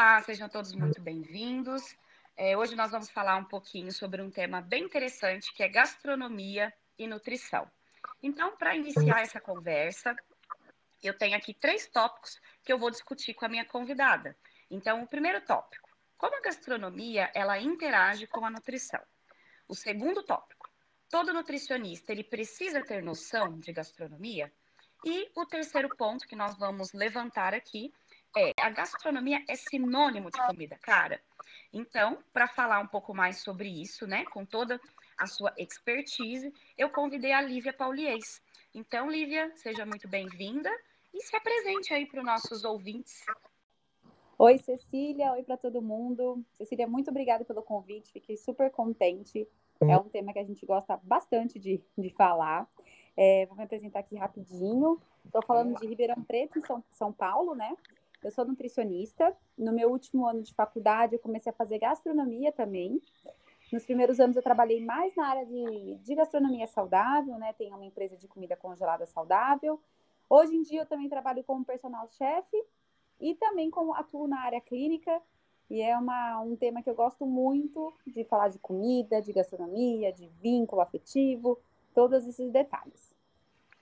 Olá, sejam todos muito bem-vindos. É, hoje nós vamos falar um pouquinho sobre um tema bem interessante que é gastronomia e nutrição. Então, para iniciar essa conversa, eu tenho aqui três tópicos que eu vou discutir com a minha convidada. Então, o primeiro tópico, como a gastronomia ela interage com a nutrição. O segundo tópico, todo nutricionista ele precisa ter noção de gastronomia. E o terceiro ponto que nós vamos levantar aqui é a gastronomia é sinônimo de comida cara. Então, para falar um pouco mais sobre isso, né, com toda a sua expertise, eu convidei a Lívia Paulies. Então, Lívia, seja muito bem-vinda e se apresente aí para os nossos ouvintes. Oi, Cecília, oi para todo mundo. Cecília, muito obrigada pelo convite, fiquei super contente. É um tema que a gente gosta bastante de, de falar. É, vou me apresentar aqui rapidinho. Estou falando de Ribeirão Preto, em São, São Paulo, né? Eu sou nutricionista. No meu último ano de faculdade, eu comecei a fazer gastronomia também. Nos primeiros anos, eu trabalhei mais na área de, de gastronomia saudável, né? Tenho uma empresa de comida congelada saudável. Hoje em dia, eu também trabalho como personal chefe e também como atuo na área clínica. E é uma, um tema que eu gosto muito de falar de comida, de gastronomia, de vínculo afetivo, todos esses detalhes.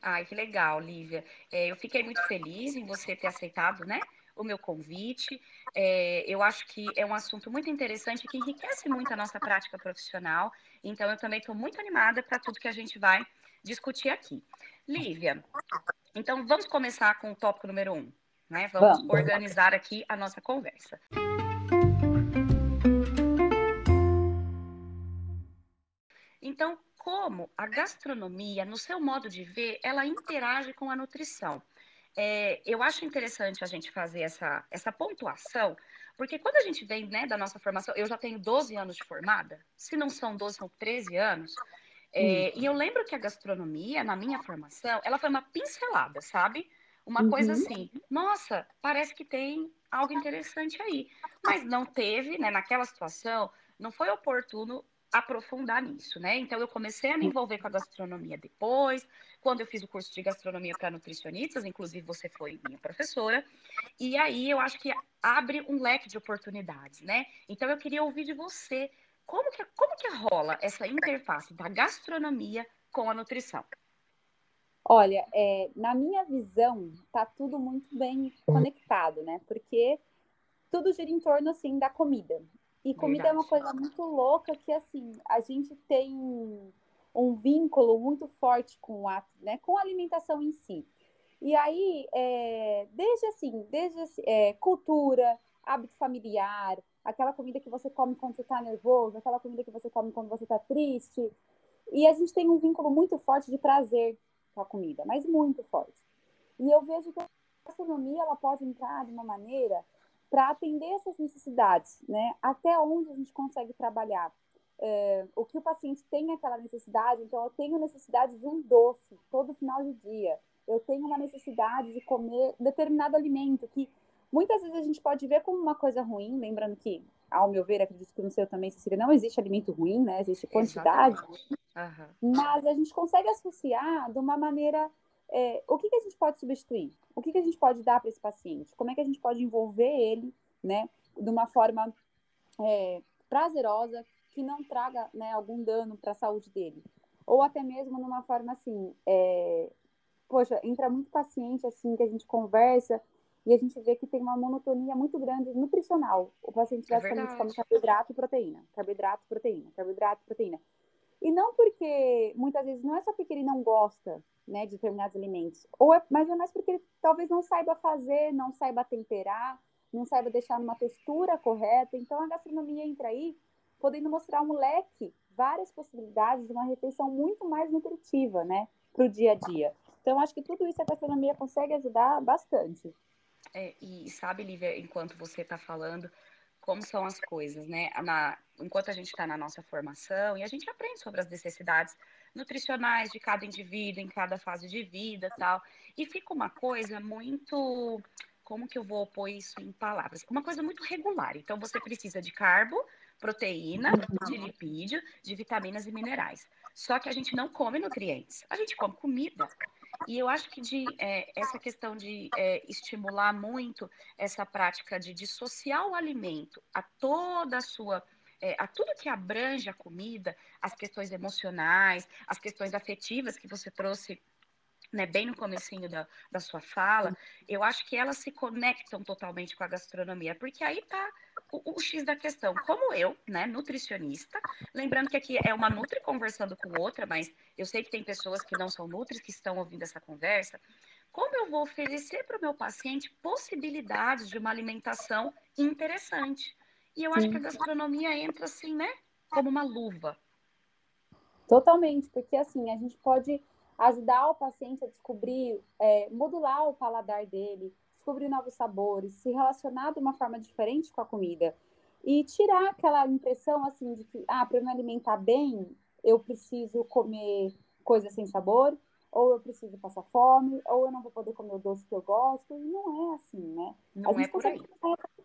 Ai, que legal, Lívia. É, eu fiquei muito feliz em você ter aceitado, né? O meu convite. É, eu acho que é um assunto muito interessante que enriquece muito a nossa prática profissional. Então, eu também estou muito animada para tudo que a gente vai discutir aqui. Lívia, então vamos começar com o tópico número um. Né? Vamos, vamos organizar aqui a nossa conversa. Então, como a gastronomia, no seu modo de ver, ela interage com a nutrição? É, eu acho interessante a gente fazer essa, essa pontuação, porque quando a gente vem né, da nossa formação, eu já tenho 12 anos de formada, se não são 12, são 13 anos, é, e eu lembro que a gastronomia, na minha formação, ela foi uma pincelada, sabe? Uma uhum. coisa assim, nossa, parece que tem algo interessante aí. Mas não teve, né, naquela situação, não foi oportuno aprofundar nisso, né? Então eu comecei a me envolver com a gastronomia depois, quando eu fiz o curso de gastronomia para nutricionistas, inclusive você foi minha professora, e aí eu acho que abre um leque de oportunidades, né? Então eu queria ouvir de você como que como que rola essa interface da gastronomia com a nutrição. Olha, é, na minha visão, tá tudo muito bem conectado, né? Porque tudo gira em torno assim da comida. E comida Verdade. é uma coisa muito louca que, assim, a gente tem um vínculo muito forte com a, né, com a alimentação em si. E aí, é, desde assim, desde é, cultura, hábito familiar, aquela comida que você come quando você está nervoso, aquela comida que você come quando você está triste. E a gente tem um vínculo muito forte de prazer com a comida, mas muito forte. E eu vejo que a gastronomia ela pode entrar de uma maneira para atender essas necessidades, né? Até onde a gente consegue trabalhar. É, o que o paciente tem aquela necessidade, então eu tenho necessidade de um doce todo final de dia, eu tenho uma necessidade de comer determinado alimento que muitas vezes a gente pode ver como uma coisa ruim, lembrando que, ao meu ver, acredito que no seu também, Cecília, não existe alimento ruim, né? Existe quantidade, uhum. mas a gente consegue associar de uma maneira é, o que, que a gente pode substituir? O que, que a gente pode dar para esse paciente? Como é que a gente pode envolver ele, né, de uma forma é, prazerosa, que não traga né, algum dano para a saúde dele? Ou até mesmo numa forma assim, é, poxa, entra muito paciente assim que a gente conversa e a gente vê que tem uma monotonia muito grande nutricional. O paciente é basicamente é come carboidrato e proteína, carboidrato, proteína, carboidrato, proteína. E não porque, muitas vezes, não é só porque ele não gosta né, de determinados alimentos, ou é, mas é mais porque ele talvez não saiba fazer, não saiba temperar, não saiba deixar numa textura correta. Então, a gastronomia entra aí, podendo mostrar um leque, várias possibilidades de uma refeição muito mais nutritiva, né, para o dia a dia. Então, acho que tudo isso a gastronomia consegue ajudar bastante. É, e sabe, Lívia, enquanto você está falando, como são as coisas, né? Na, enquanto a gente está na nossa formação e a gente aprende sobre as necessidades nutricionais de cada indivíduo em cada fase de vida tal. E fica uma coisa muito. Como que eu vou pôr isso em palavras? Uma coisa muito regular. Então, você precisa de carbo, proteína, de lipídio, de vitaminas e minerais. Só que a gente não come nutrientes, a gente come comida. E eu acho que de, é, essa questão de é, estimular muito essa prática de dissociar o alimento a toda a sua é, a tudo que abrange a comida, as questões emocionais, as questões afetivas que você trouxe né, bem no comecinho da, da sua fala, eu acho que elas se conectam totalmente com a gastronomia, porque aí tá o, o, X da questão. Como eu, né, nutricionista, lembrando que aqui é uma nutri conversando com outra, mas eu sei que tem pessoas que não são nutris que estão ouvindo essa conversa, como eu vou oferecer para o meu paciente possibilidades de uma alimentação interessante? E eu Sim. acho que a gastronomia entra assim, né, como uma luva. Totalmente, porque assim, a gente pode ajudar o paciente a descobrir, é, modular o paladar dele, descobrir novos sabores, se relacionar de uma forma diferente com a comida e tirar aquela impressão assim de que, ah, para me alimentar bem, eu preciso comer coisas sem sabor, ou eu preciso passar fome, ou eu não vou poder comer o doce que eu gosto, e não é assim, né? Não a gente é por aí.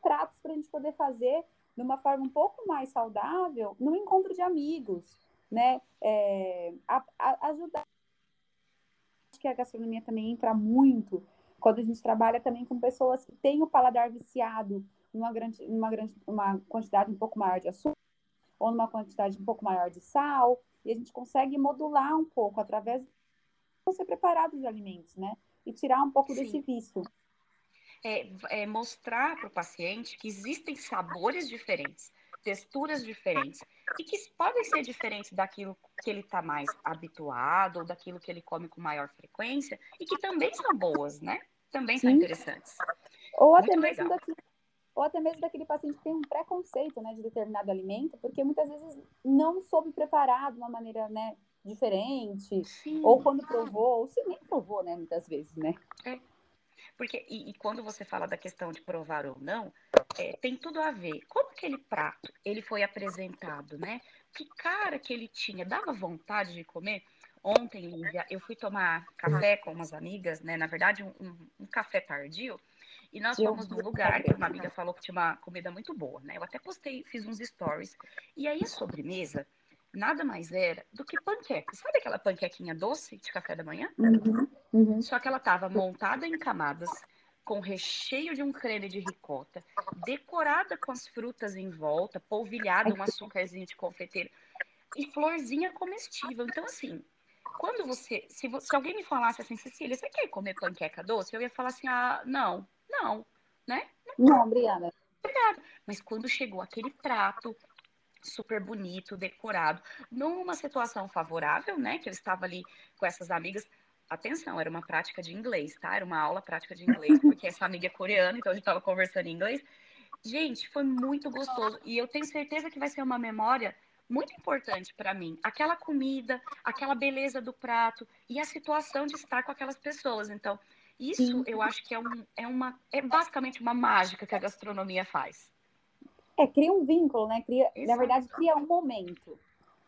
pratos para a gente poder fazer de uma forma um pouco mais saudável no encontro de amigos, né? É, a, a, ajudar que a gastronomia também entra muito quando a gente trabalha também com pessoas que têm o paladar viciado numa grande, numa grande uma quantidade um pouco maior de açúcar ou numa quantidade um pouco maior de sal, e a gente consegue modular um pouco através de ser preparado os alimentos, né? E tirar um pouco Sim. desse vício. É, é mostrar para o paciente que existem sabores diferentes, texturas diferentes e que podem ser diferentes daquilo que ele está mais habituado ou daquilo que ele come com maior frequência e que também são boas, né? Também Sim. são interessantes. Ou até, mesmo daquele, ou até mesmo daquele paciente que tem um preconceito né, de determinado alimento, porque muitas vezes não soube preparar de uma maneira né, diferente, Sim. ou quando provou, ou se nem provou, né, muitas vezes, né? É. Porque, e, e, quando você fala da questão de provar ou não, é, tem tudo a ver. Como aquele prato ele foi apresentado, né? Que cara que ele tinha, dava vontade de comer. Ontem, Lívia, eu fui tomar café com umas amigas, né? Na verdade, um, um, um café tardio. E nós fomos num lugar que uma amiga falou que tinha uma comida muito boa, né? Eu até postei, fiz uns stories. E aí a sobremesa nada mais era do que panqueca. Sabe aquela panquequinha doce de café da manhã? Uhum, uhum. Só que ela estava montada em camadas, com recheio de um creme de ricota, decorada com as frutas em volta, polvilhada um açúcarzinho de confeiteiro e florzinha comestível. Então, assim, quando você se, se alguém me falasse assim, Cecília, você quer comer panqueca doce? Eu ia falar assim, ah, não, não, né? Não, não obrigada. Obrigada. Mas quando chegou aquele prato super bonito, decorado, numa situação favorável, né? Que eu estava ali com essas amigas. Atenção, era uma prática de inglês, tá? Era uma aula prática de inglês, porque essa amiga é coreana, então a gente estava conversando em inglês. Gente, foi muito gostoso e eu tenho certeza que vai ser uma memória muito importante para mim. Aquela comida, aquela beleza do prato e a situação de estar com aquelas pessoas. Então, isso eu acho que é, um, é uma é basicamente uma mágica que a gastronomia faz. É, cria um vínculo, né? Cria, na verdade, cria um momento.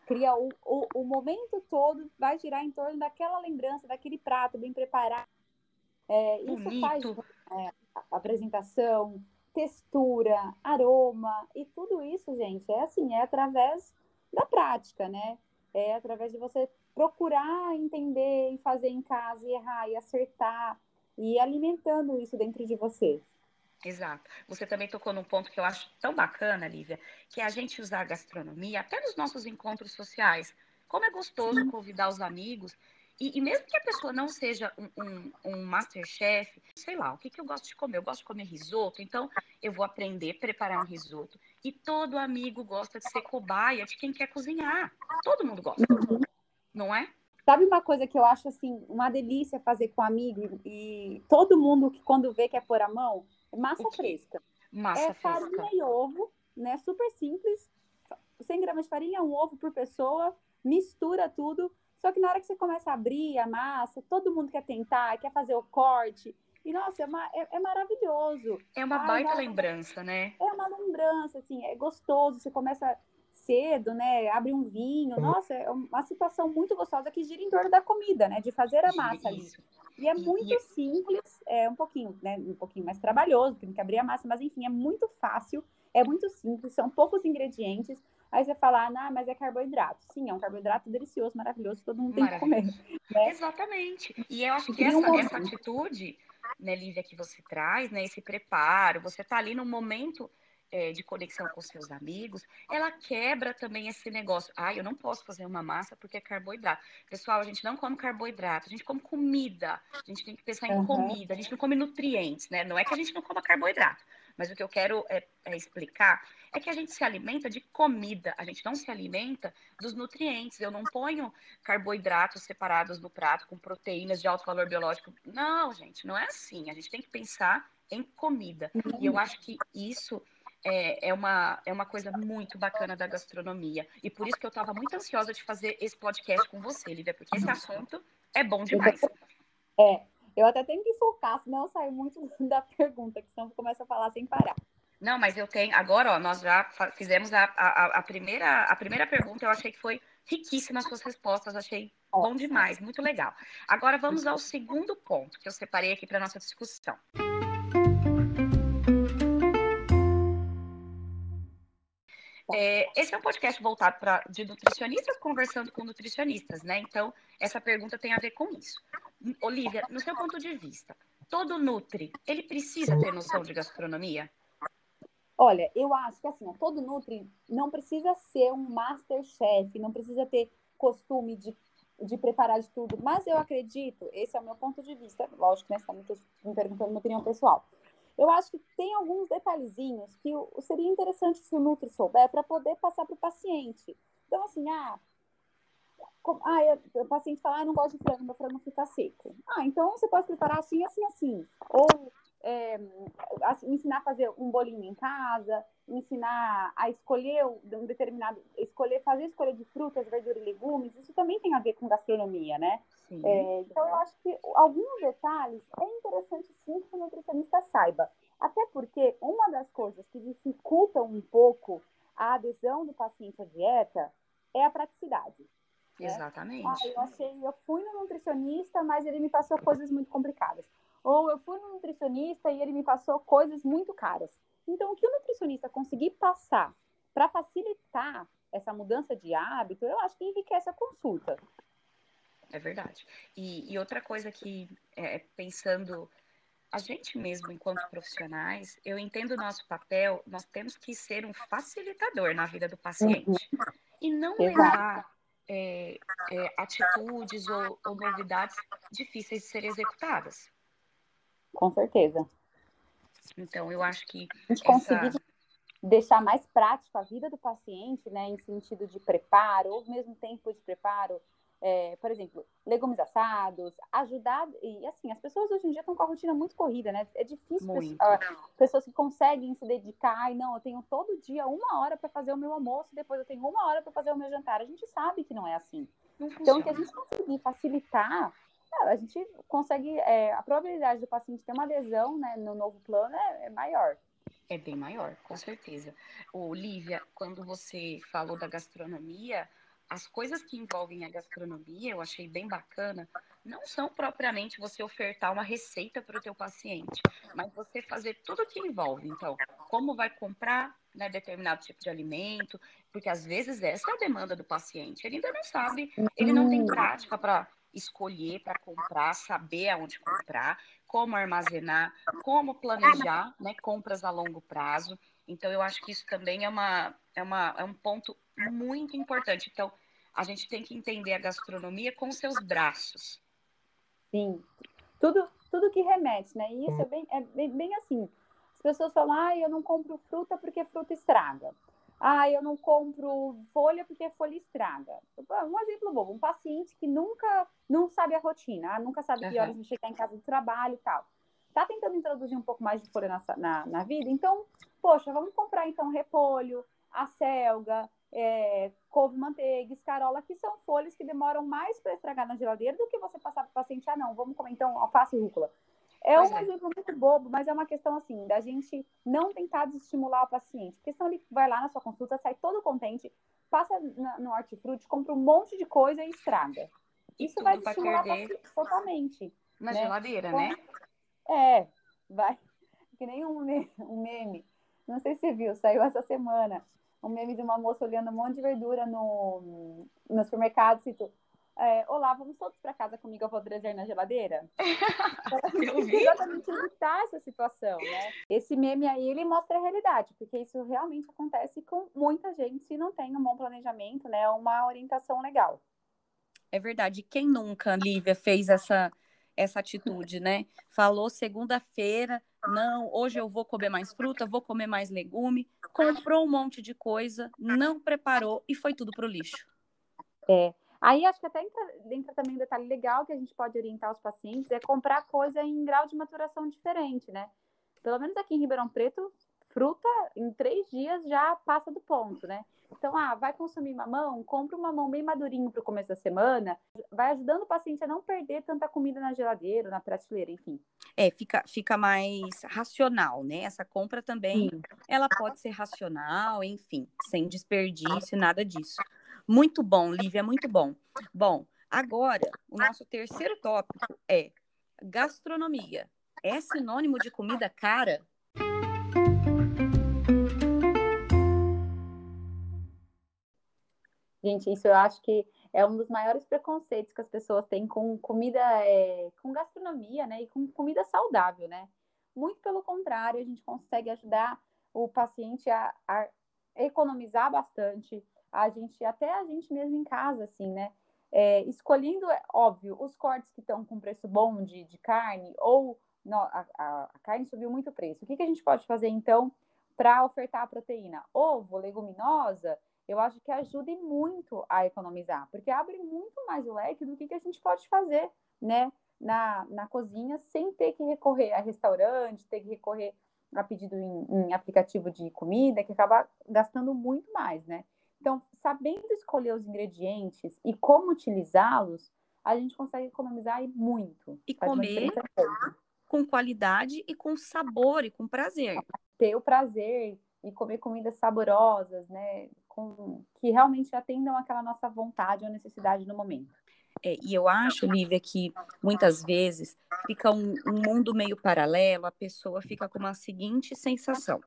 Cria o, o, o, momento todo, vai girar em torno daquela lembrança, daquele prato bem preparado. É, isso faz é, apresentação, textura, aroma, e tudo isso, gente, é assim, é através da prática, né? É através de você procurar entender e fazer em casa, e errar e acertar, e alimentando isso dentro de você. Exato. Você também tocou num ponto que eu acho tão bacana, Lívia, que é a gente usar a gastronomia até nos nossos encontros sociais. Como é gostoso convidar os amigos. E, e mesmo que a pessoa não seja um, um, um masterchef, sei lá, o que, que eu gosto de comer? Eu gosto de comer risoto, então eu vou aprender a preparar um risoto. E todo amigo gosta de ser cobaia de quem quer cozinhar. Todo mundo gosta, não é? Sabe uma coisa que eu acho assim, uma delícia fazer com amigo e todo mundo que quando vê quer pôr a mão? Massa fresca. Massa é fresca. farinha e ovo, né? Super simples. 100 gramas de farinha, um ovo por pessoa, mistura tudo. Só que na hora que você começa a abrir a massa, todo mundo quer tentar, quer fazer o corte. E, nossa, é, uma, é, é maravilhoso. É uma Ai, baita nossa, lembrança, né? É uma lembrança, assim, é gostoso. Você começa cedo, né? Abre um vinho. Uhum. Nossa, é uma situação muito gostosa que gira em torno da comida, né? De fazer a massa ali. E é muito simples, é um pouquinho, né? Um pouquinho mais trabalhoso, tem que abrir a massa, mas enfim, é muito fácil, é muito simples, são poucos ingredientes. Aí você fala, ah, mas é carboidrato. Sim, é um carboidrato delicioso, maravilhoso, todo mundo tem que comer. Né? Exatamente. E eu acho que essa, um essa atitude, né, Lívia, que você traz, né, esse preparo, você está ali no momento é, de conexão com seus amigos, ela quebra também esse negócio. Ah, eu não posso fazer uma massa porque é carboidrato. Pessoal, a gente não come carboidrato, a gente come comida. A gente tem que pensar em uhum. comida, a gente não come nutrientes, né? Não é que a gente não coma carboidrato, mas o que eu quero é, é explicar é que a gente se alimenta de comida, a gente não se alimenta dos nutrientes. Eu não ponho carboidratos separados no prato com proteínas de alto valor biológico. Não, gente, não é assim. A gente tem que pensar em comida. E eu acho que isso é, é, uma, é uma coisa muito bacana da gastronomia. E por isso que eu estava muito ansiosa de fazer esse podcast com você, Lívia, porque esse assunto é bom demais. É, eu até tenho que focar, senão eu saio muito da pergunta, que senão eu começo a falar sem parar. Não, mas eu tenho. Agora, ó, nós já fizemos a, a, a, primeira, a primeira pergunta, eu achei que foi riquíssima as suas respostas, achei bom demais, muito legal. Agora vamos ao segundo ponto que eu separei aqui para nossa discussão. É, esse é um podcast voltado para de nutricionistas conversando com nutricionistas, né? Então, essa pergunta tem a ver com isso. Olivia, no seu ponto de vista, todo Nutri, ele precisa ter noção de gastronomia? Olha, eu acho que assim, todo Nutri não precisa ser um masterchef, não precisa ter costume de, de preparar de tudo, mas eu acredito, esse é o meu ponto de vista, lógico, né? Você está me perguntando minha opinião pessoal. Eu acho que tem alguns detalhezinhos que seria interessante se o Nutri souber para poder passar para o paciente. Então, assim, ah, ah, o paciente fala, ah, não gosto de frango, meu frango fica seco. Ah, então você pode preparar assim, assim, assim. Ou é, ensinar a fazer um bolinho em casa, ensinar a escolher um determinado, escolher, fazer escolha de frutas, verduras e legumes, isso também tem a ver com gastronomia, né? É, então eu acho que alguns detalhes é interessante sim que o nutricionista saiba. Até porque uma das coisas que dificultam um pouco a adesão do paciente à dieta é a praticidade. Né? Exatamente. Ah, eu achei, eu fui no nutricionista, mas ele me passou coisas muito complicadas. Ou eu fui no nutricionista e ele me passou coisas muito caras. Então, o que o nutricionista conseguir passar para facilitar essa mudança de hábito, eu acho que enriquece a consulta. É verdade. E, e outra coisa que, é, pensando a gente mesmo, enquanto profissionais, eu entendo o nosso papel, nós temos que ser um facilitador na vida do paciente. E não levar é, é, atitudes ou, ou, novidades difíceis de serem executadas. Com certeza. Então, eu acho que. A gente essa... conseguir deixar mais prático a vida do paciente, né, em sentido de preparo, ou mesmo tempo de preparo, é, por exemplo, legumes assados, ajudar. E assim, as pessoas hoje em dia estão com a rotina muito corrida, né? É difícil pessoas, pessoas que conseguem se dedicar. Ai, não, eu tenho todo dia uma hora para fazer o meu almoço, depois eu tenho uma hora para fazer o meu jantar. A gente sabe que não é assim. Não então, que a gente conseguir facilitar, a gente consegue. É, a probabilidade do paciente ter uma adesão né, no novo plano é, é maior. É bem maior, com certeza. Olivia, quando você falou da gastronomia, as coisas que envolvem a gastronomia, eu achei bem bacana, não são propriamente você ofertar uma receita para o teu paciente, mas você fazer tudo que envolve. Então, como vai comprar né, determinado tipo de alimento, porque às vezes essa é a demanda do paciente. Ele ainda não sabe, ele não tem prática para escolher, para comprar, saber aonde comprar, como armazenar, como planejar né, compras a longo prazo. Então, eu acho que isso também é, uma, é, uma, é um ponto muito importante. Então, a gente tem que entender a gastronomia com seus braços. Sim, tudo, tudo que remete, né? E isso é bem, é bem, bem assim. As pessoas falam, ah, eu não compro fruta porque fruta estraga. Ah, eu não compro folha porque folha estraga. Um exemplo bobo, um paciente que nunca não sabe a rotina, ah, nunca sabe que horas vai chegar em casa do trabalho e tal. Tá tentando introduzir um pouco mais de folha na, na, na vida, então, poxa, vamos comprar então repolho, a selga, é, couve, manteiga, escarola, que são folhas que demoram mais para estragar na geladeira do que você passar para o paciente, ah, não, vamos comer então alface e rúcula. É pois um é. exemplo muito bobo, mas é uma questão assim, da gente não tentar desestimular o paciente. Porque senão ele vai lá na sua consulta, sai todo contente, passa no hortifruti, compra um monte de coisa e estraga. Isso vai desestimular o paciente totalmente. Na né? geladeira, então, né? É, vai. Que nem um, um meme. Não sei se você viu, saiu essa semana um meme de uma moça olhando um monte de verdura no, no supermercado, cito, é, Olá, vamos todos para casa comigo, eu vou trazer na geladeira? eu vi. Exatamente evitar essa situação, né? Esse meme aí, ele mostra a realidade, porque isso realmente acontece com muita gente se não tem um bom planejamento, né? Uma orientação legal. É verdade. Quem nunca, Lívia, fez essa, essa atitude, né? Falou segunda-feira, não, hoje eu vou comer mais fruta, vou comer mais legume, comprou um monte de coisa, não preparou e foi tudo para o lixo. É. Aí acho que até entra, entra, também um detalhe legal que a gente pode orientar os pacientes é comprar coisa em grau de maturação diferente, né? Pelo menos aqui em Ribeirão Preto, fruta em três dias já passa do ponto, né? Então, ah, vai consumir mamão, compra um mamão bem madurinho para o começo da semana, vai ajudando o paciente a não perder tanta comida na geladeira, na prateleira, enfim. É, fica, fica mais racional, né? Essa compra também, Sim. ela pode ser racional, enfim, sem desperdício, nada disso. Muito bom, Lívia, muito bom. Bom, agora, o nosso terceiro tópico é gastronomia. É sinônimo de comida cara? Gente, isso eu acho que é um dos maiores preconceitos que as pessoas têm com comida, é, com gastronomia, né? E com comida saudável, né? Muito pelo contrário, a gente consegue ajudar o paciente a, a economizar bastante, a gente, até a gente mesmo em casa, assim, né? É, escolhendo, é óbvio, os cortes que estão com preço bom de, de carne, ou no, a, a, a, carne subiu muito o preço. O que, que a gente pode fazer, então, para ofertar a proteína? Ovo, leguminosa, eu acho que ajuda muito a economizar, porque abre muito mais o leque do que, que a gente pode fazer, né, na, na cozinha, sem ter que recorrer a restaurante, ter que recorrer a pedido em, em aplicativo de comida, que acaba gastando muito mais, né? Então, sabendo escolher os ingredientes e como utilizá-los, a gente consegue economizar muito. E comer com qualidade e com sabor e com prazer. Ter o prazer e comer comidas saborosas, né? Com, que realmente atendam aquela nossa vontade ou necessidade no momento. É, e eu acho, Lívia, que muitas vezes fica um, um, mundo meio paralelo, a pessoa fica com uma seguinte sensação.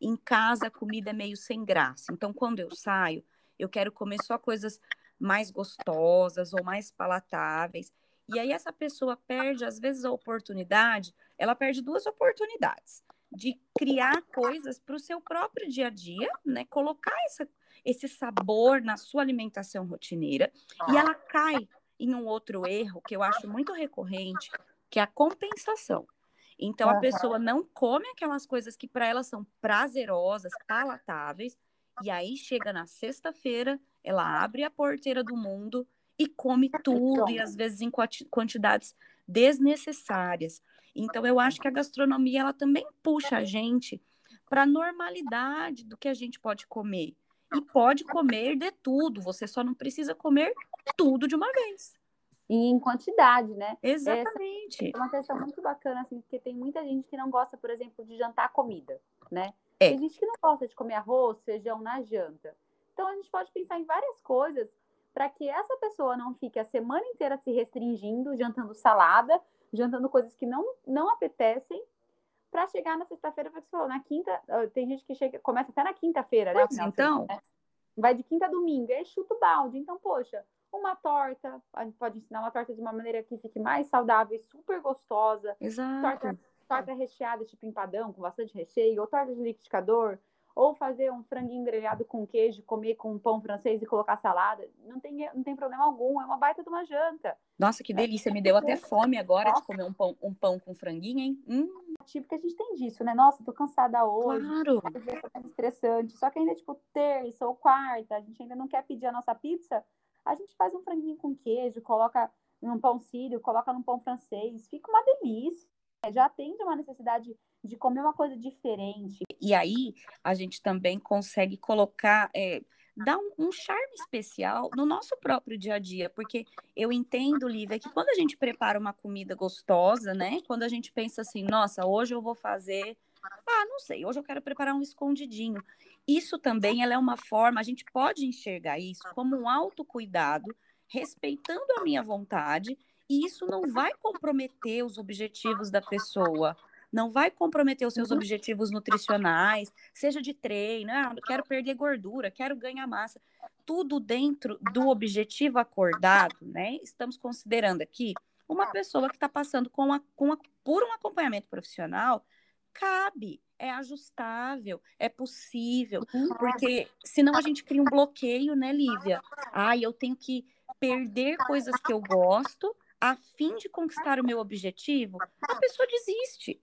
Em casa, a comida é meio sem graça. Então, quando eu saio, eu quero comer só coisas mais gostosas ou mais palatáveis. E aí, essa pessoa perde, às vezes, a oportunidade, ela perde duas oportunidades de criar coisas para o seu próprio dia a dia, né? Colocar essa, esse sabor na sua alimentação rotineira e ela cai em um outro erro que eu acho muito recorrente, que é a compensação. Então a pessoa não come aquelas coisas que para ela são prazerosas, palatáveis, e aí chega na sexta-feira, ela abre a porteira do mundo e come tudo, e às vezes em quantidades desnecessárias. Então, eu acho que a gastronomia ela também puxa a gente para a normalidade do que a gente pode comer. E pode comer de tudo, você só não precisa comer tudo de uma vez. E em quantidade, né? Exatamente. Essa é uma questão muito bacana, assim, porque tem muita gente que não gosta, por exemplo, de jantar comida, né? É. Tem gente que não gosta de comer arroz, feijão na janta. Então a gente pode pensar em várias coisas para que essa pessoa não fique a semana inteira se restringindo, jantando salada, jantando coisas que não, não apetecem, para chegar na sexta-feira, você falou, na quinta, tem gente que chega, começa até na quinta-feira, né? então. Né? Vai de quinta a domingo, aí chuta o balde. Então, poxa, uma torta, a gente pode ensinar uma torta de uma maneira que fique mais saudável e super gostosa. Exato. Torta, torta recheada, tipo empadão, com bastante recheio, ou torta de liquidificador, ou fazer um franguinho grelhado com queijo, comer com pão francês e colocar salada, não tem, não tem problema algum, é uma baita de uma janta. Nossa, que delícia, me deu até fome agora Nossa. de comer um pão, um pão com franguinho, hein? Hum. Tipo que a gente tem disso, né? Nossa, tô cansada hoje. Claro. É estressante. Só que ainda, tipo, terça ou quarta, a gente ainda não quer pedir a nossa pizza, a gente faz um franguinho com queijo, coloca num pão sírio, coloca num pão francês, fica uma delícia. Já atende uma necessidade de comer uma coisa diferente. E aí a gente também consegue colocar, é, dar um, um, charme especial no nosso próprio dia a dia, porque eu entendo, Lívia, que quando a gente prepara uma comida gostosa, né? Quando a gente pensa assim, nossa, hoje eu vou fazer, ah, não sei, hoje eu quero preparar um escondidinho. Isso também ela é uma forma, a gente pode enxergar isso como um autocuidado, respeitando a minha vontade, e isso não vai comprometer os objetivos da pessoa não vai comprometer os seus uhum. objetivos nutricionais, seja de treino, ah, quero perder gordura, quero ganhar massa, tudo dentro do objetivo acordado, né? Estamos considerando aqui uma pessoa que está passando com a, com a, por um acompanhamento profissional, cabe, é ajustável, é possível, uhum. porque senão a gente cria um bloqueio, né, Lívia? Ah, eu tenho que perder coisas que eu gosto a fim de conquistar o meu objetivo, a pessoa desiste.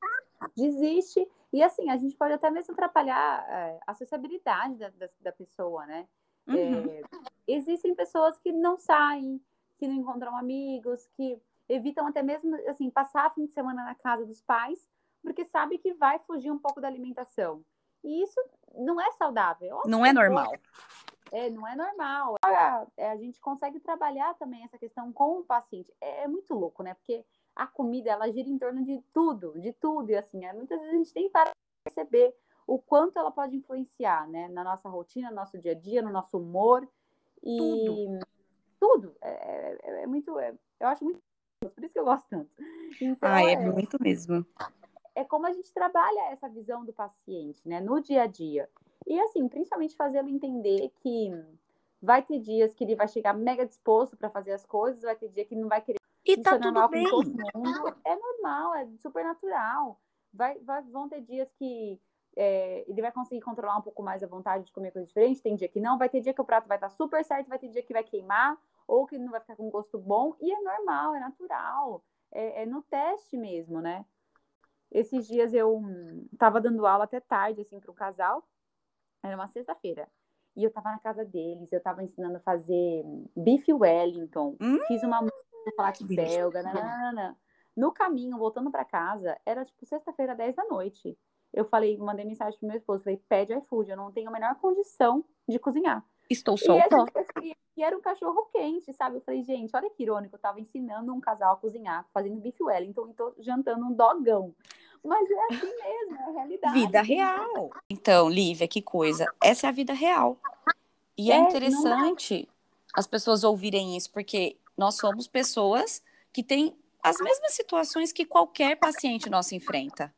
Desiste. E assim, a gente pode até mesmo atrapalhar é, a sociabilidade da, da, da pessoa, né? Uhum. É, existem pessoas que não saem, que não encontram amigos, que evitam até mesmo assim passar fim de semana na casa dos pais, porque sabe que vai fugir um pouco da alimentação. E isso não é saudável. Não é normal. É, não é normal. A, é, a, gente consegue trabalhar também essa questão com o paciente. É, é, muito louco, né? Porque a comida, ela gira em torno de tudo, de tudo. E assim, é, muitas vezes a gente tem para perceber o quanto ela pode influenciar, né? Na nossa rotina, no nosso dia a dia, no nosso humor. E tudo. tudo. É, é, é muito... É, eu acho muito... Por isso que eu gosto tanto. Então, ah, é, muito mesmo. É como a gente trabalha essa visão do paciente, né? No dia a dia. E assim, principalmente fazê-lo entender que vai ter dias que ele vai chegar mega disposto para fazer as coisas, vai ter dia que não vai querer. E tá é tudo bem. É normal, é super natural. Vai, vai, vão ter dias que é, ele vai conseguir controlar um pouco mais a vontade de comer coisa diferente, tem dia que não, vai ter dia que o prato vai estar super certo, vai ter dia que vai queimar, ou que não vai ficar com gosto bom, e é normal, é natural, é, é no teste mesmo, né? Esses dias eu hum, tava dando aula até tarde, assim, para um casal, era uma sexta-feira. E eu tava na casa deles, eu tava ensinando a fazer bife Wellington. Hum, Fiz uma música chocolate belga. Nanana. No caminho, voltando para casa, era tipo sexta-feira, 10 da noite. Eu falei, mandei mensagem pro meu esposo, falei, pede iFood, eu não tenho a menor condição de cozinhar. Estou solta. E, e era um cachorro quente, sabe? Eu falei, gente, olha que irônico, eu tava ensinando um casal a cozinhar, fazendo bife Wellington e tô jantando um dogão. Mas é assim mesmo, é a realidade. Vida real. Então, Lívia, que coisa. Essa é a vida real. E é, é interessante as pessoas ouvirem isso, porque nós somos pessoas que têm as mesmas situações que qualquer paciente nosso enfrenta.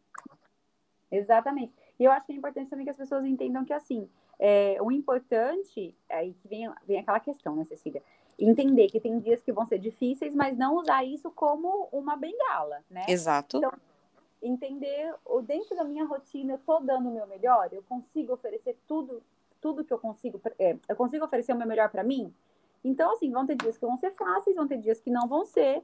Exatamente. E eu acho que é importante também que as pessoas entendam que, assim, é, o importante, aí que vem, vem aquela questão, né, Cecília? Entender que tem dias que vão ser difíceis, mas não usar isso como uma bengala, né? Exato. Então, entender o dentro da minha rotina eu tô dando o meu melhor, eu consigo oferecer tudo, tudo que eu consigo, é, eu consigo oferecer o meu melhor para mim. Então assim, vão ter dias que vão ser fáceis, vão ter dias que não vão ser.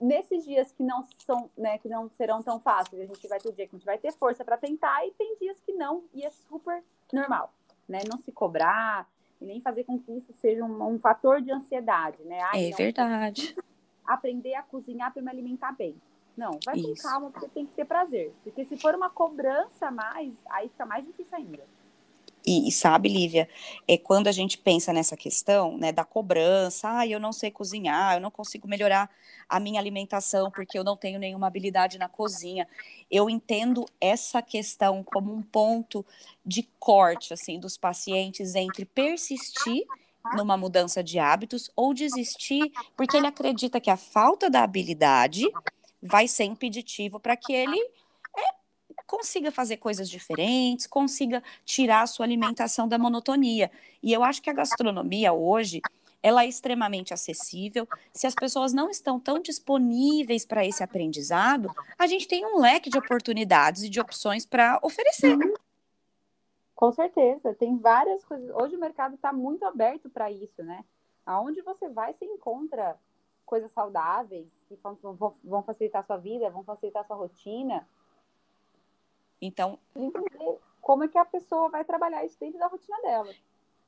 Nesses dias que não são, né, que não serão tão fáceis, a gente vai ter dia que a gente vai ter força para tentar e tem dias que não, e é super normal, né? Não se cobrar e nem fazer com que isso seja um, um fator de ansiedade, né? Ai, é não, verdade. Aprender a cozinhar para me alimentar bem. Não, vai Isso. com calma, porque tem que ter prazer. Porque se for uma cobrança mais, aí fica mais difícil ainda. E, e, sabe, Lívia, é quando a gente pensa nessa questão, né, da cobrança, ah, eu não sei cozinhar, eu não consigo melhorar a minha alimentação porque eu não tenho nenhuma habilidade na cozinha. Eu entendo essa questão como um ponto de corte, assim, dos pacientes entre persistir numa mudança de hábitos ou desistir porque ele acredita que a falta da habilidade vai ser impeditivo para que ele é, consiga fazer coisas diferentes, consiga tirar a sua alimentação da monotonia. E eu acho que a gastronomia hoje ela é extremamente acessível. Se as pessoas não estão tão disponíveis para esse aprendizado, a gente tem um leque de oportunidades e de opções para oferecer. Com certeza, tem várias coisas. Hoje o mercado está muito aberto para isso, né? Aonde você vai, você encontra coisas saudáveis, que vão, vão facilitar a sua vida, vão facilitar a sua rotina. Então, entender como é que a pessoa vai trabalhar isso dentro da rotina dela.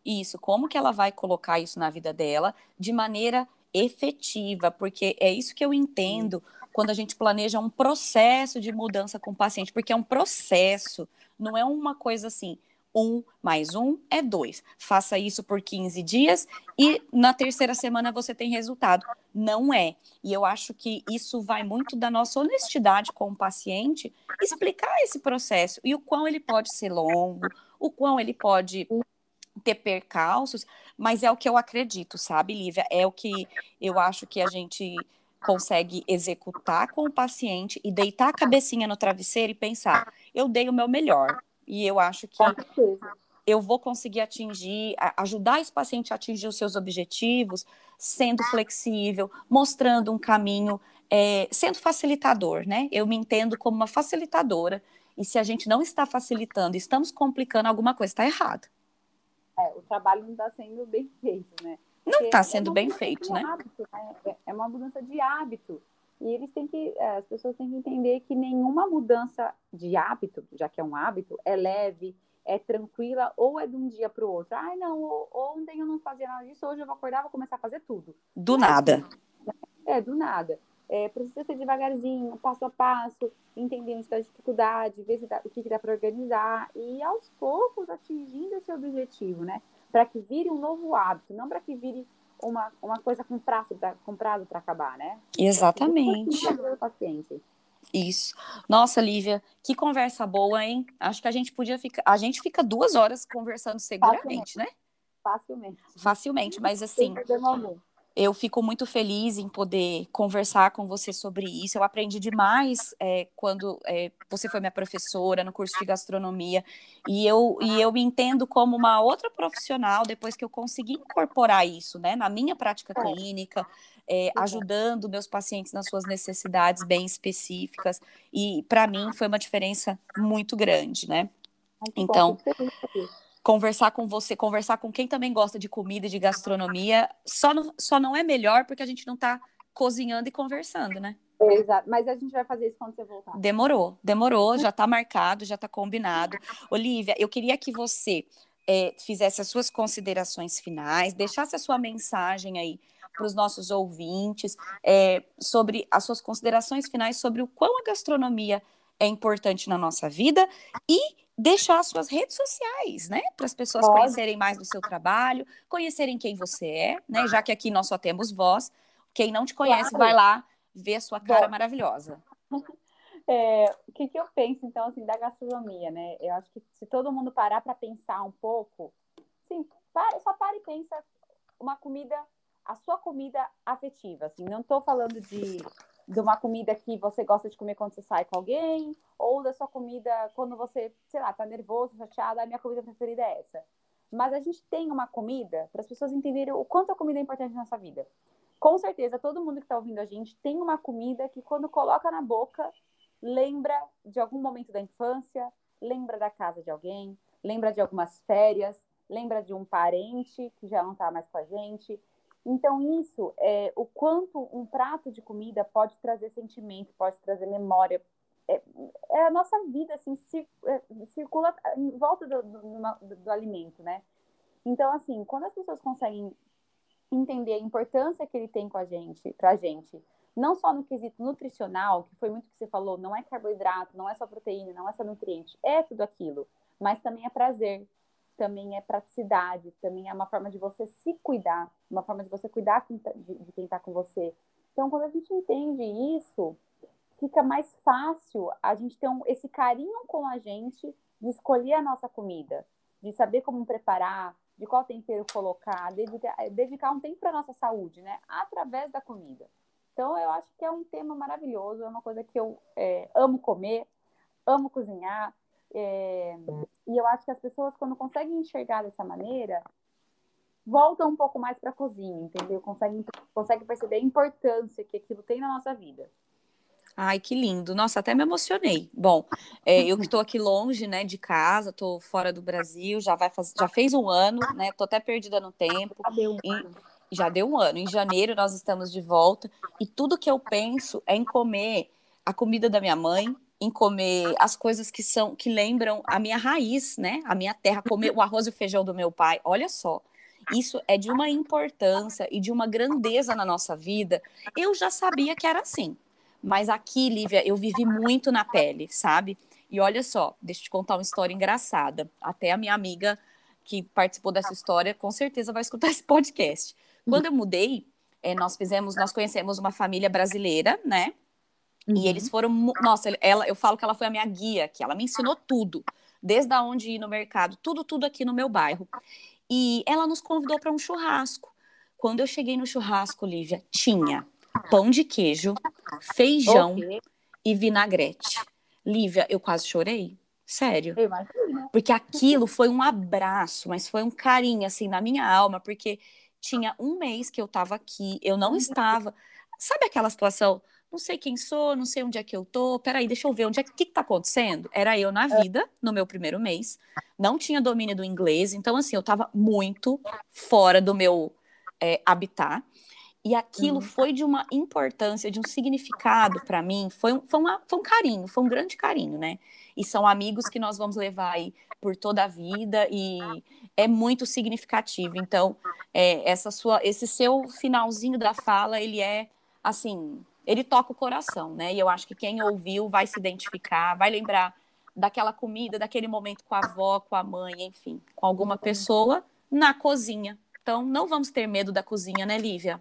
Isso, como que ela vai colocar isso na vida dela de maneira efetiva, porque é isso que eu entendo quando a gente planeja um processo de mudança com o paciente, porque é um processo, não é uma coisa assim, um mais um é dois. Faça isso por 15 dias e na terceira semana você tem resultado. Não é. E eu acho que isso vai muito da nossa honestidade com o paciente, explicar esse processo e o quão ele pode ser longo, o quão ele pode ter percalços, mas é o que eu acredito, sabe, Lívia? É o que eu acho que a gente consegue executar com o paciente e deitar a cabecinha no travesseiro e pensar: eu dei o meu melhor. E eu acho que eu vou conseguir atingir, ajudar esse paciente a atingir os seus objetivos, sendo flexível, mostrando um caminho, é, sendo facilitador, né? Eu me entendo como uma facilitadora. E se a gente não está facilitando, estamos complicando alguma coisa, está errado. É, o trabalho não está sendo bem feito, né? Não está sendo é bem feito, né? Hábito, né? É, é uma mudança de hábito. E eles têm que, é, as pessoas têm que entender que nenhuma mudança de hábito, já que é um hábito, é leve, é tranquila, ou é de um dia para o outro. Ai, não, ontem eu não fazia nada disso, hoje eu vou acordar, vou começar a fazer tudo. Do nada. É, do nada. É, precisa ser devagarzinho, passo a passo, entender onde está a dificuldade, ver dá, o que, que dá para organizar e aos poucos atingindo esse objetivo, né? Para que vire um novo hábito, não para que vire uma, uma coisa com prazo pra, com prazo para acabar, né? Exatamente. Paciente. Isso. Nossa, Lívia, que conversa boa, hein? Acho que a gente podia ficar. A gente fica duas horas conversando seguramente, Facilmente. né? Facilmente. Facilmente, mas assim. Eu fico muito feliz em poder conversar com você sobre isso. Eu aprendi demais é, quando é, você foi minha professora no curso de gastronomia. E eu, e eu me entendo como uma outra profissional depois que eu consegui incorporar isso né, na minha prática é. clínica, é, ajudando meus pacientes nas suas necessidades bem específicas. E para mim foi uma diferença muito grande, né? Então conversar com você, conversar com quem também gosta de comida e de gastronomia, só não, só não é melhor porque a gente não está cozinhando e conversando, né? Exato, mas a gente vai fazer isso quando você voltar. Demorou, demorou, já está marcado, já está combinado. Olivia, eu queria que você é, fizesse as suas considerações finais, deixasse a sua mensagem aí para os nossos ouvintes é, sobre as suas considerações finais sobre o quão a gastronomia é importante na nossa vida e deixar suas redes sociais, né? Para as pessoas Pode. conhecerem mais do seu trabalho, conhecerem quem você é, né? Já que aqui nós só temos voz. Quem não te conhece, claro. vai lá ver a sua cara Bom. maravilhosa. É, o que, que eu penso, então, assim, da gastronomia, né? Eu acho que se todo mundo parar para pensar um pouco, sim, para, só para e pensa uma comida, a sua comida afetiva, assim, não estou falando de de uma comida que você gosta de comer quando você sai com alguém, ou da sua comida quando você, sei lá, tá nervoso, chateado, a minha comida preferida é essa. Mas a gente tem uma comida para as pessoas entenderem o quanto a comida é importante na nossa vida. Com certeza, todo mundo que está ouvindo a gente tem uma comida que quando coloca na boca, lembra de algum momento da infância, lembra da casa de alguém, lembra de algumas férias, lembra de um parente que já não está mais com a gente, então, isso é o quanto um prato de comida pode trazer sentimento, pode trazer memória. É, é a nossa vida, assim, é, circula em volta do, do, do, alimento, né? Então, assim, quando as pessoas conseguem entender a importância que ele tem com a gente, pra gente, não só no quesito nutricional, que foi muito que você falou, não é carboidrato, não é só proteína, não é só nutriente, é tudo aquilo, mas também é prazer, também é praticidade, também é uma forma de você se cuidar, uma forma de você cuidar de quem está com você. Então, quando a gente entende isso, fica mais fácil a gente ter um, esse carinho com a gente de escolher a nossa comida, de saber como preparar, de qual tempero colocar, dedicar, dedicar um tempo para nossa saúde, né? Através da comida. Então, eu acho que é um tema maravilhoso, é uma coisa que eu é, amo comer, amo cozinhar, é, e eu acho que as pessoas, quando conseguem enxergar dessa maneira, voltam um pouco mais para a cozinha, entendeu? Conseguem, conseguem perceber a importância que aquilo tem na nossa vida. Ai, que lindo. Nossa, até me emocionei. Bom, é, eu que estou aqui longe, né, de casa, estou fora do Brasil, já vai faz... já fez um ano, né? Tô até perdida no tempo. Já deu um ano. Já deu um ano. Em janeiro nós estamos de volta e tudo que eu penso é em comer a comida da minha mãe, em comer as coisas que são que lembram a minha raiz, né? A minha terra, comer o arroz e o feijão do meu pai. Olha só, isso é de uma importância e de uma grandeza na nossa vida. Eu já sabia que era assim, mas aqui, Lívia, eu vivi muito na pele, sabe? E olha só, deixa eu te contar uma história engraçada. Até a minha amiga que participou dessa história com certeza vai escutar esse podcast. Quando eu mudei, é, nós fizemos, nós conhecemos uma família brasileira, né? Uhum. E eles foram, nossa, ela, eu falo que ela foi a minha guia, que ela me ensinou tudo, desde onde ir no mercado, tudo, tudo aqui no meu bairro. E ela nos convidou para um churrasco. Quando eu cheguei no churrasco, Lívia, tinha pão de queijo, feijão okay. e vinagrete. Lívia, eu quase chorei. Sério. Porque aquilo foi um abraço, mas foi um carinho, assim, na minha alma, porque tinha um mês que eu tava aqui, eu não uhum. estava. Sabe aquela situação? Não sei quem sou, não sei onde é que eu tô. Peraí, deixa eu ver onde é que, que tá acontecendo. Era eu na vida, no meu primeiro mês. Não tinha domínio do inglês, então, assim, eu tava muito fora do meu é, habitat. E aquilo uhum. foi de uma importância, de um significado para mim, foi um, foi, uma, foi um carinho, foi um grande carinho, né? E são amigos que nós vamos levar aí por toda a vida e é muito significativo. Então, é, essa sua, esse seu finalzinho da fala, ele é assim, ele toca o coração, né? E eu acho que quem ouviu vai se identificar, vai lembrar daquela comida, daquele momento com a avó, com a mãe, enfim, com alguma pessoa na cozinha. Então, não vamos ter medo da cozinha, né, Lívia?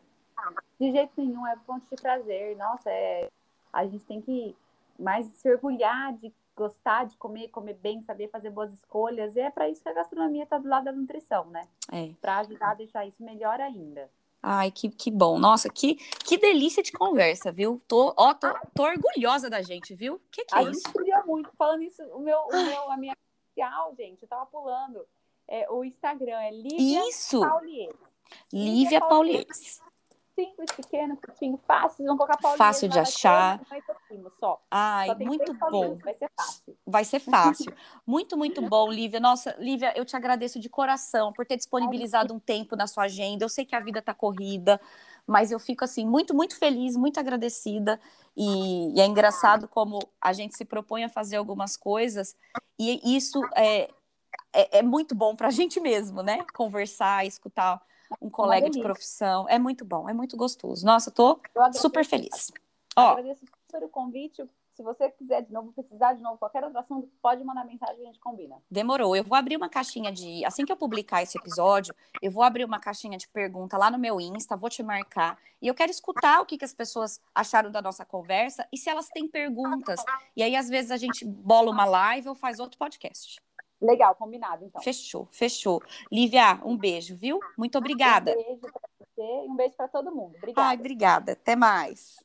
De jeito nenhum, é ponto de prazer. Nossa, é... a gente tem que mais se orgulhar de gostar de comer, comer bem, saber fazer boas escolhas. E é para isso que a gastronomia está do lado da nutrição, né? É. Para ajudar a deixar isso melhor ainda. Ai, que, que bom. Nossa, que, que delícia de conversa, viu? Tô, ó, tô, tô orgulhosa da gente, viu? Que que é a isso? gente queria muito. Falando isso, o meu, o meu, a minha social, gente, eu tava pulando. É, o Instagram é Lívia Isso! Paulier. Lívia Paulieres simples, pequeno, curtinho, fácil. Vocês vão colocar. Fácil de achar. Só. Ai, muito bom. Vai ser fácil. Vai ser fácil. muito, muito bom, Lívia. Nossa, Lívia, eu te agradeço de coração por ter disponibilizado um tempo na sua agenda. Eu sei que a vida tá corrida, mas eu fico assim muito, muito feliz, muito agradecida. E, e é engraçado como a gente se propõe a fazer algumas coisas e isso é, é, é muito bom para a gente mesmo, né? Conversar, escutar um colega de profissão. É muito bom, é muito gostoso. Nossa, tô super feliz. Ó, agradeço super o convite. Se você quiser de novo, precisar de novo qualquer outra ação, pode mandar mensagem e a gente combina. Demorou. Eu vou abrir uma caixinha de. Assim que eu publicar esse episódio, eu vou abrir uma caixinha de pergunta lá no meu Insta, vou te marcar. E eu quero escutar o que, que as pessoas acharam da nossa conversa e se elas têm perguntas. E aí, às vezes, a gente bola uma live ou faz outro podcast. Legal, combinado, então. Fechou, fechou. Lívia, um beijo, viu? Muito obrigada. Um beijo para você e um beijo para todo mundo. Obrigada. Ai, obrigada. Até mais.